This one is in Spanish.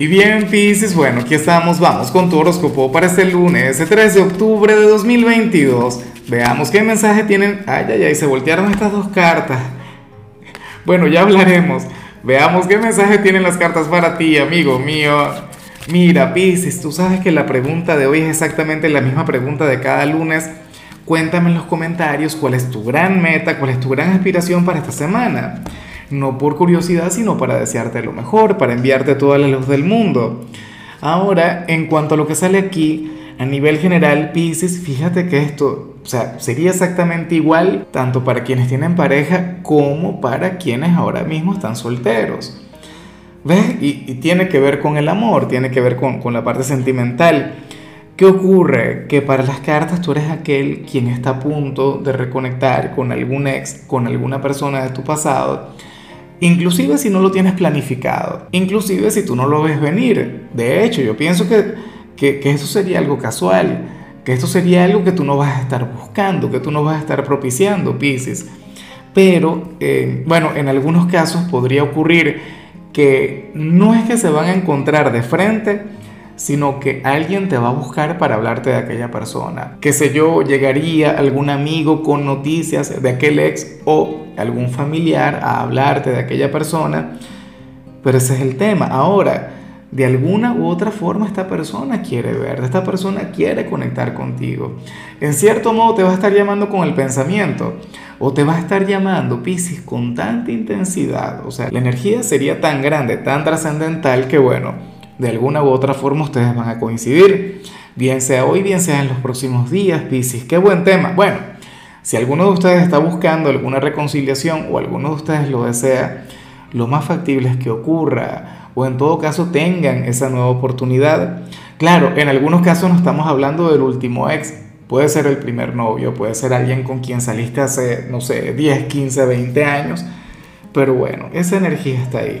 Y bien, Pisces, bueno, aquí estamos, vamos con tu horóscopo para este lunes, el 3 de octubre de 2022. Veamos qué mensaje tienen. Ay, ay, ay, se voltearon estas dos cartas. Bueno, ya hablaremos. Veamos qué mensaje tienen las cartas para ti, amigo mío. Mira, Pisces, tú sabes que la pregunta de hoy es exactamente la misma pregunta de cada lunes. Cuéntame en los comentarios cuál es tu gran meta, cuál es tu gran aspiración para esta semana no por curiosidad, sino para desearte lo mejor, para enviarte toda la luz del mundo. Ahora, en cuanto a lo que sale aquí, a nivel general, Pisces, fíjate que esto, o sea, sería exactamente igual tanto para quienes tienen pareja como para quienes ahora mismo están solteros. ¿Ves? Y, tiene que ver con el amor, tiene que ver con, con la parte sentimental. ¿Qué ocurre? Que para las cartas tú eres aquel quien está a punto de reconectar con algún ex, con alguna persona de tu pasado Inclusive si no lo tienes planificado, inclusive si tú no lo ves venir. De hecho, yo pienso que, que, eso sería algo casual, que esto sería algo que tú no vas a estar buscando, que tú no vas a estar propiciando, Pisces. Pero, eh, bueno, en algunos casos podría ocurrir que no es que se van a encontrar de frente, sino que alguien te va a buscar para hablarte de aquella persona. Que sé yo, llegaría algún amigo con noticias de aquel ex o algún familiar a hablarte de aquella persona, pero ese es el tema. Ahora, de alguna u otra forma esta persona quiere verte, esta persona quiere conectar contigo. En cierto modo te va a estar llamando con el pensamiento o te va a estar llamando, Piscis, con tanta intensidad. O sea, la energía sería tan grande, tan trascendental que bueno, de alguna u otra forma ustedes van a coincidir. Bien sea hoy, bien sea en los próximos días, Piscis. Qué buen tema. Bueno, si alguno de ustedes está buscando alguna reconciliación o alguno de ustedes lo desea, lo más factible es que ocurra o en todo caso tengan esa nueva oportunidad. Claro, en algunos casos no estamos hablando del último ex, puede ser el primer novio, puede ser alguien con quien saliste hace, no sé, 10, 15, 20 años, pero bueno, esa energía está ahí.